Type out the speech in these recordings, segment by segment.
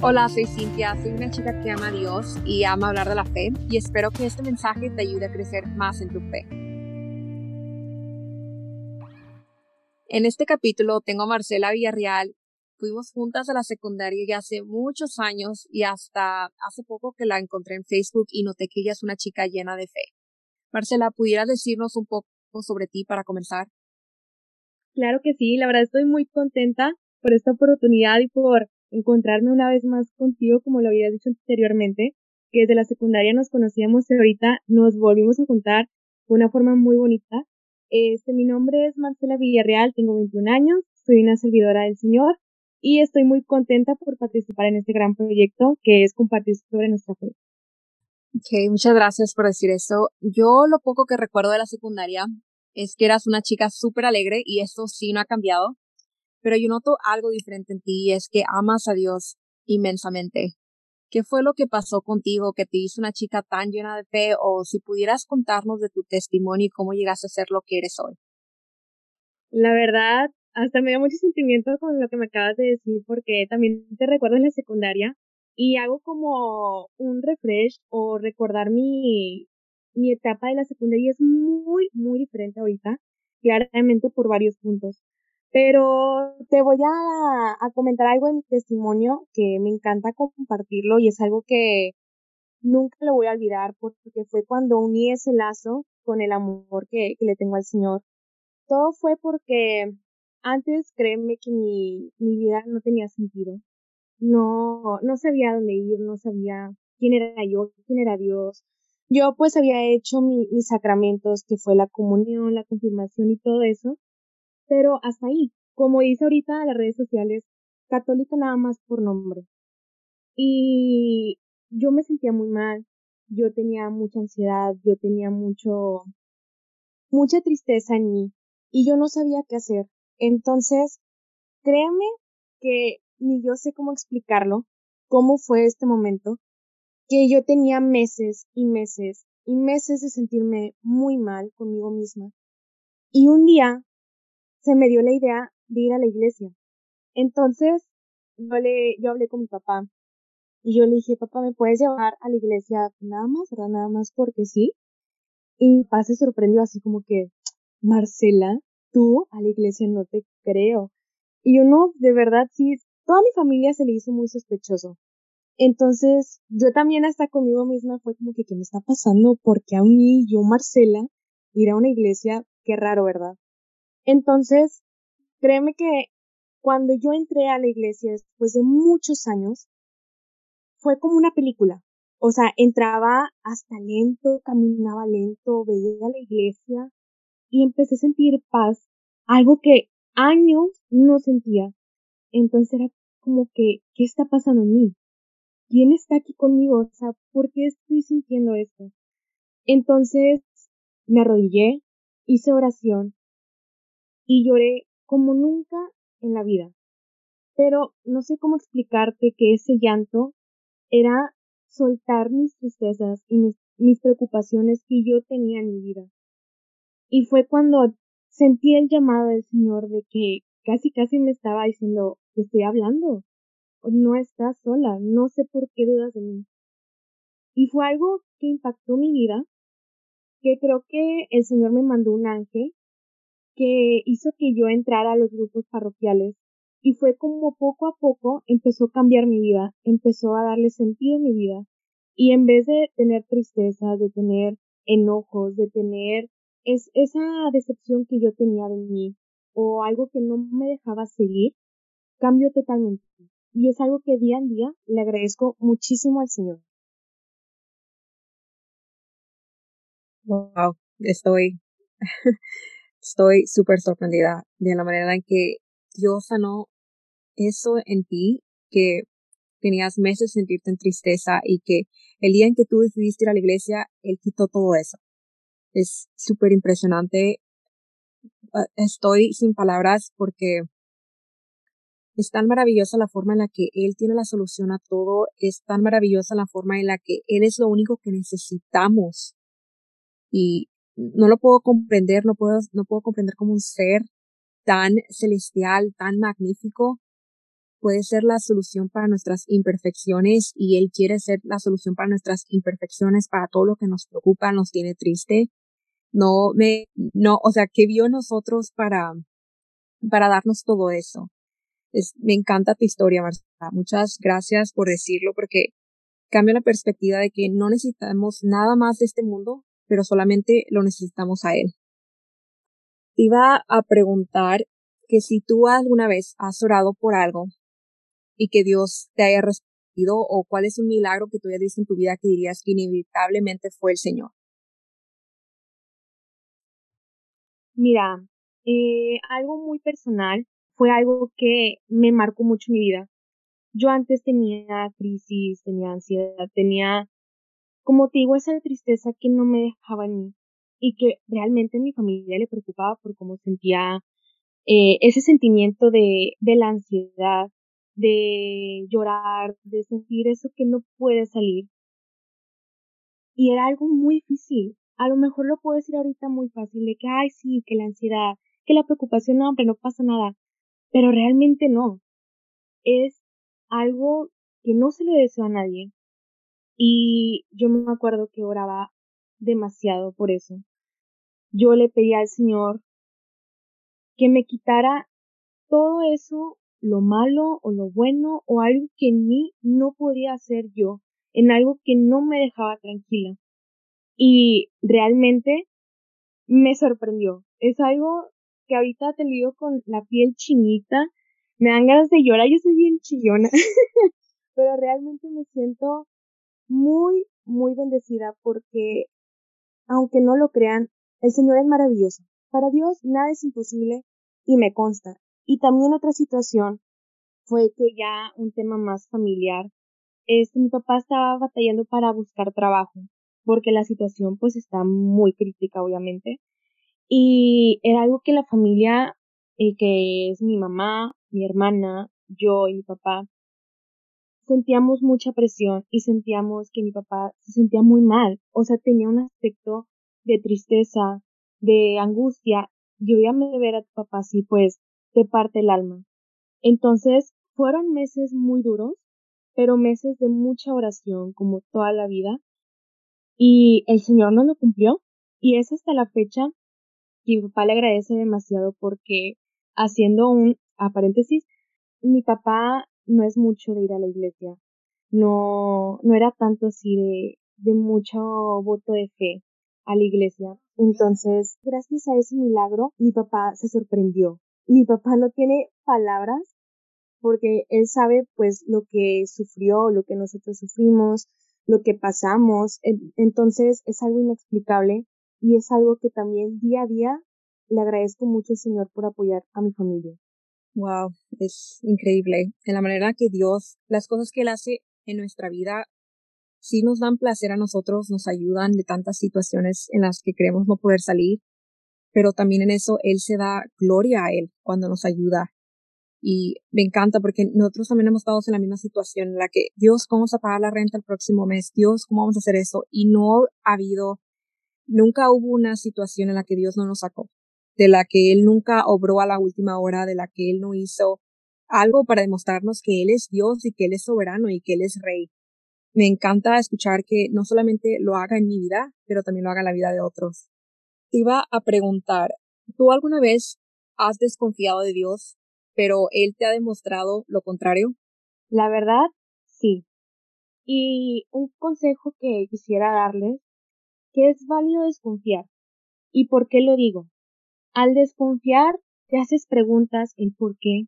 Hola, soy Cintia, soy una chica que ama a Dios y ama hablar de la fe y espero que este mensaje te ayude a crecer más en tu fe. En este capítulo tengo a Marcela Villarreal. Fuimos juntas a la secundaria ya hace muchos años y hasta hace poco que la encontré en Facebook y noté que ella es una chica llena de fe. Marcela, ¿pudieras decirnos un poco sobre ti para comenzar? Claro que sí, la verdad estoy muy contenta por esta oportunidad y por encontrarme una vez más contigo, como lo había dicho anteriormente, que desde la secundaria nos conocíamos y ahorita nos volvimos a juntar de una forma muy bonita. Este, mi nombre es Marcela Villarreal, tengo 21 años, soy una servidora del Señor y estoy muy contenta por participar en este gran proyecto que es compartir sobre nuestra fe. Ok, muchas gracias por decir eso. Yo lo poco que recuerdo de la secundaria es que eras una chica súper alegre y eso sí no ha cambiado pero yo noto algo diferente en ti y es que amas a Dios inmensamente. ¿Qué fue lo que pasó contigo que te hizo una chica tan llena de fe o si pudieras contarnos de tu testimonio y cómo llegaste a ser lo que eres hoy? La verdad, hasta me da mucho sentimiento con lo que me acabas de decir porque también te recuerdo en la secundaria y hago como un refresh o recordar mi, mi etapa de la secundaria es muy, muy diferente ahorita, claramente por varios puntos. Pero te voy a, a comentar algo en mi testimonio que me encanta compartirlo y es algo que nunca lo voy a olvidar porque fue cuando uní ese lazo con el amor que, que le tengo al Señor. Todo fue porque antes créeme que mi, mi vida no tenía sentido. No, no sabía dónde ir, no sabía quién era yo, quién era Dios. Yo pues había hecho mi, mis sacramentos, que fue la comunión, la confirmación y todo eso, pero hasta ahí, como dice ahorita las redes sociales, católica nada más por nombre. Y yo me sentía muy mal, yo tenía mucha ansiedad, yo tenía mucho, mucha tristeza en mí y yo no sabía qué hacer. Entonces, créeme que ni yo sé cómo explicarlo, cómo fue este momento, que yo tenía meses y meses y meses de sentirme muy mal conmigo misma. Y un día se me dio la idea de ir a la iglesia. Entonces, yo le, yo hablé con mi papá y yo le dije, papá, ¿me puedes llevar a la iglesia nada más, verdad? Nada más porque sí. Y mi papá se sorprendió así como que, Marcela, tú a la iglesia no te creo. Y yo no, de verdad sí, toda mi familia se le hizo muy sospechoso. Entonces, yo también hasta conmigo misma fue como que, ¿qué me está pasando? Porque a mí, yo, Marcela, ir a una iglesia, qué raro, ¿verdad? Entonces, créeme que cuando yo entré a la iglesia después de muchos años, fue como una película. O sea, entraba hasta lento, caminaba lento, veía la iglesia y empecé a sentir paz, algo que años no sentía. Entonces era como que, ¿qué está pasando en mí? ¿Quién está aquí conmigo? O sea, ¿por qué estoy sintiendo esto? Entonces me arrodillé, hice oración y lloré como nunca en la vida. Pero no sé cómo explicarte que ese llanto era soltar mis tristezas y mis, preocupaciones que yo tenía en mi vida. Y fue cuando sentí el llamado del Señor de que casi casi me estaba diciendo, te estoy hablando, no estás sola, no sé por qué dudas de mí. Y fue algo que impactó mi vida, que creo que el Señor me mandó un ángel que hizo que yo entrara a los grupos parroquiales y fue como poco a poco empezó a cambiar mi vida, empezó a darle sentido a mi vida y en vez de tener tristeza, de tener enojos, de tener es, esa decepción que yo tenía de mí o algo que no me dejaba seguir, cambió totalmente. Y es algo que día en día le agradezco muchísimo al Señor. Wow, estoy Estoy súper sorprendida de la manera en que Dios sanó eso en ti, que tenías meses de sentirte en tristeza y que el día en que tú decidiste ir a la iglesia, Él quitó todo eso. Es súper impresionante. Ah, estoy sin palabras porque es tan maravillosa la forma en la que Él tiene la solución a todo, es tan maravillosa la forma en la que Él es lo único que necesitamos. Y no lo puedo comprender, no puedo, no puedo comprender como un ser tan celestial, tan magnífico, puede ser la solución para nuestras imperfecciones y Él quiere ser la solución para nuestras imperfecciones, para todo lo que nos preocupa, nos tiene triste. No me, no, o sea, que vio nosotros para, para darnos todo eso. Es, me encanta tu historia, Marcela. Muchas gracias por decirlo porque cambia la perspectiva de que no necesitamos nada más de este mundo, pero solamente lo necesitamos a Él. Te iba a preguntar que si tú alguna vez has orado por algo y que Dios te haya respondido o cuál es un milagro que tú hayas visto en tu vida que dirías que inevitablemente fue el Señor. Mira, eh, algo muy personal fue algo que me marcó mucho mi vida. Yo antes tenía crisis, tenía ansiedad, tenía, como te digo, esa tristeza que no me dejaba en mí y que realmente mi familia le preocupaba por cómo sentía eh, ese sentimiento de, de la ansiedad, de llorar, de sentir eso que no puede salir. Y era algo muy difícil. A lo mejor lo puedo decir ahorita muy fácil, de que, ay, sí, que la ansiedad, que la preocupación, no, hombre, no pasa nada. Pero realmente no. Es algo que no se le deseo a nadie. Y yo me acuerdo que oraba demasiado por eso. Yo le pedía al Señor que me quitara todo eso, lo malo o lo bueno o algo que en mí no podía hacer yo, en algo que no me dejaba tranquila. Y realmente me sorprendió. Es algo que ahorita te digo con la piel chinita, me dan ganas de llorar, yo soy bien chillona, pero realmente me siento muy, muy bendecida porque, aunque no lo crean, el Señor es maravilloso. Para Dios nada es imposible y me consta. Y también otra situación fue que ya un tema más familiar, este, mi papá estaba batallando para buscar trabajo, porque la situación pues está muy crítica obviamente. Y era algo que la familia, eh, que es mi mamá, mi hermana, yo y mi papá, sentíamos mucha presión y sentíamos que mi papá se sentía muy mal, o sea, tenía un aspecto de tristeza, de angustia, y obviamente ver a tu papá así, pues, te parte el alma. Entonces, fueron meses muy duros, pero meses de mucha oración, como toda la vida, y el Señor no lo cumplió, y es hasta la fecha que mi papá le agradece demasiado porque, haciendo un a paréntesis, mi papá no es mucho de ir a la iglesia, no, no era tanto así de, de mucho voto de fe a la iglesia. Entonces, gracias a ese milagro, mi papá se sorprendió. Mi papá no tiene palabras porque él sabe pues lo que sufrió, lo que nosotros sufrimos, lo que pasamos. Entonces es algo inexplicable y es algo que también día a día le agradezco mucho al Señor por apoyar a mi familia. Wow, es increíble. En la manera que Dios, las cosas que Él hace en nuestra vida, sí nos dan placer a nosotros, nos ayudan de tantas situaciones en las que creemos no poder salir, pero también en eso Él se da gloria a Él cuando nos ayuda. Y me encanta porque nosotros también hemos estado en la misma situación en la que, Dios, ¿cómo vamos a pagar la renta el próximo mes? Dios, ¿cómo vamos a hacer eso? Y no ha habido, nunca hubo una situación en la que Dios no nos sacó de la que Él nunca obró a la última hora, de la que Él no hizo algo para demostrarnos que Él es Dios y que Él es soberano y que Él es rey. Me encanta escuchar que no solamente lo haga en mi vida, pero también lo haga en la vida de otros. Te iba a preguntar, ¿tú alguna vez has desconfiado de Dios, pero Él te ha demostrado lo contrario? La verdad, sí. Y un consejo que quisiera darles, que es válido desconfiar. ¿Y por qué lo digo? Al desconfiar, te haces preguntas el por qué,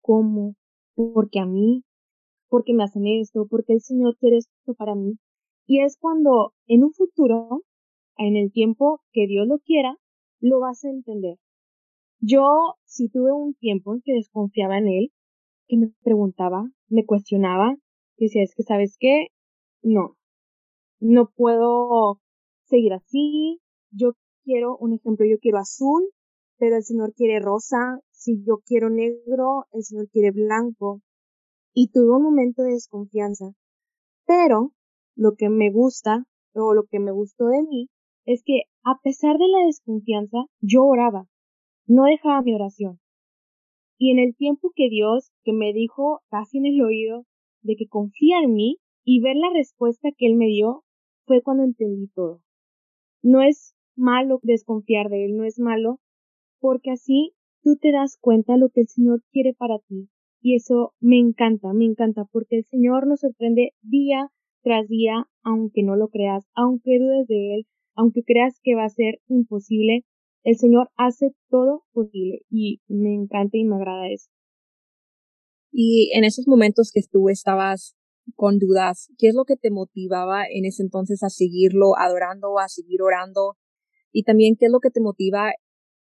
cómo, por qué a mí, por qué me hacen esto, por qué el Señor quiere esto para mí. Y es cuando en un futuro, en el tiempo que Dios lo quiera, lo vas a entender. Yo si tuve un tiempo en que desconfiaba en Él, que me preguntaba, me cuestionaba, decía, es que sabes qué, no, no puedo seguir así, yo quiero, un ejemplo, yo quiero azul, pero el Señor quiere rosa, si yo quiero negro, el Señor quiere blanco. Y tuve un momento de desconfianza. Pero lo que me gusta, o lo que me gustó de mí, es que a pesar de la desconfianza, yo oraba. No dejaba mi oración. Y en el tiempo que Dios, que me dijo casi en el oído, de que confía en mí y ver la respuesta que Él me dio, fue cuando entendí todo. No es malo desconfiar de Él, no es malo, porque así tú te das cuenta de lo que el Señor quiere para ti. Y eso me encanta, me encanta, porque el Señor nos sorprende día tras día, aunque no lo creas, aunque dudes de Él, aunque creas que va a ser imposible, el Señor hace todo posible y me encanta y me agrada eso. Y en esos momentos que tú estabas con dudas, ¿qué es lo que te motivaba en ese entonces a seguirlo adorando, a seguir orando? Y también, ¿qué es lo que te motiva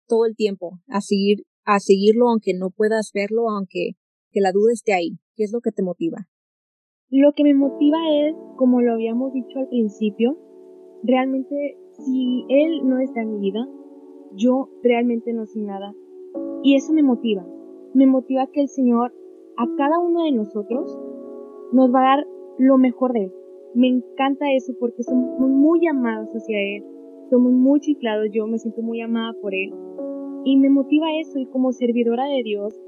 todo el tiempo a seguir, a seguirlo aunque no puedas verlo, aunque que la duda esté ahí? ¿Qué es lo que te motiva? Lo que me motiva es, como lo habíamos dicho al principio, realmente si Él no está en mi vida, yo realmente no soy nada. Y eso me motiva. Me motiva que el Señor a cada uno de nosotros nos va a dar lo mejor de Él. Me encanta eso porque somos muy amados hacia Él. Somos muy chiflados. Yo me siento muy amada por Él. Y me motiva eso. Y como servidora de Dios,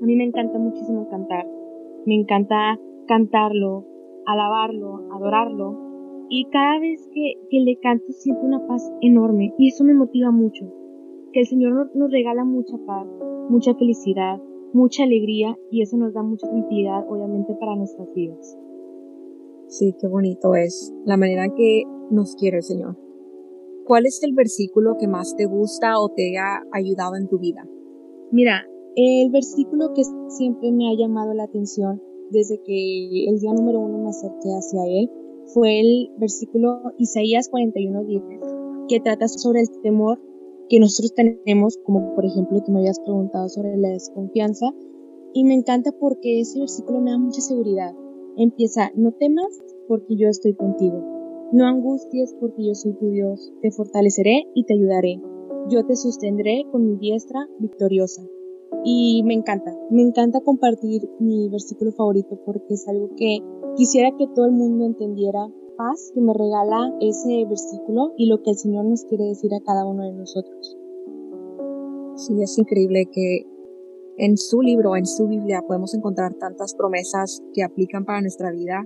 a mí me encanta muchísimo cantar. Me encanta cantarlo, alabarlo, adorarlo. Y cada vez que, que le canto siento una paz enorme. Y eso me motiva mucho que el Señor nos regala mucha paz, mucha felicidad, mucha alegría y eso nos da mucha tranquilidad obviamente para nuestras vidas. Sí, qué bonito es la manera que nos quiere el Señor. ¿Cuál es el versículo que más te gusta o te ha ayudado en tu vida? Mira, el versículo que siempre me ha llamado la atención desde que el día número uno me acerqué hacia él fue el versículo Isaías 41:10, que trata sobre el temor que nosotros tenemos, como por ejemplo tú me habías preguntado sobre la desconfianza, y me encanta porque ese versículo me da mucha seguridad. Empieza, no temas porque yo estoy contigo, no angusties porque yo soy tu Dios, te fortaleceré y te ayudaré, yo te sostendré con mi diestra victoriosa. Y me encanta, me encanta compartir mi versículo favorito porque es algo que quisiera que todo el mundo entendiera paz que me regala ese versículo y lo que el Señor nos quiere decir a cada uno de nosotros. Sí, es increíble que en su libro, en su Biblia, podemos encontrar tantas promesas que aplican para nuestra vida.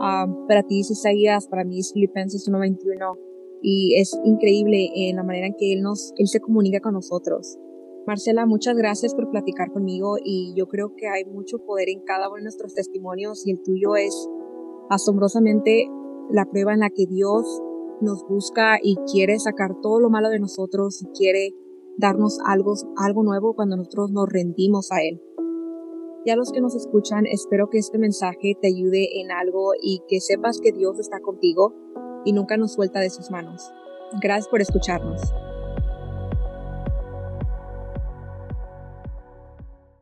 Ah, para ti es Isaías, para mí es Filipenses 1.21 y es increíble en la manera en que Él, nos, él se comunica con nosotros. Marcela, muchas gracias por platicar conmigo y yo creo que hay mucho poder en cada uno de nuestros testimonios y el tuyo es asombrosamente la prueba en la que Dios nos busca y quiere sacar todo lo malo de nosotros y quiere darnos algo, algo nuevo cuando nosotros nos rendimos a Él. Y a los que nos escuchan, espero que este mensaje te ayude en algo y que sepas que Dios está contigo y nunca nos suelta de sus manos. Gracias por escucharnos.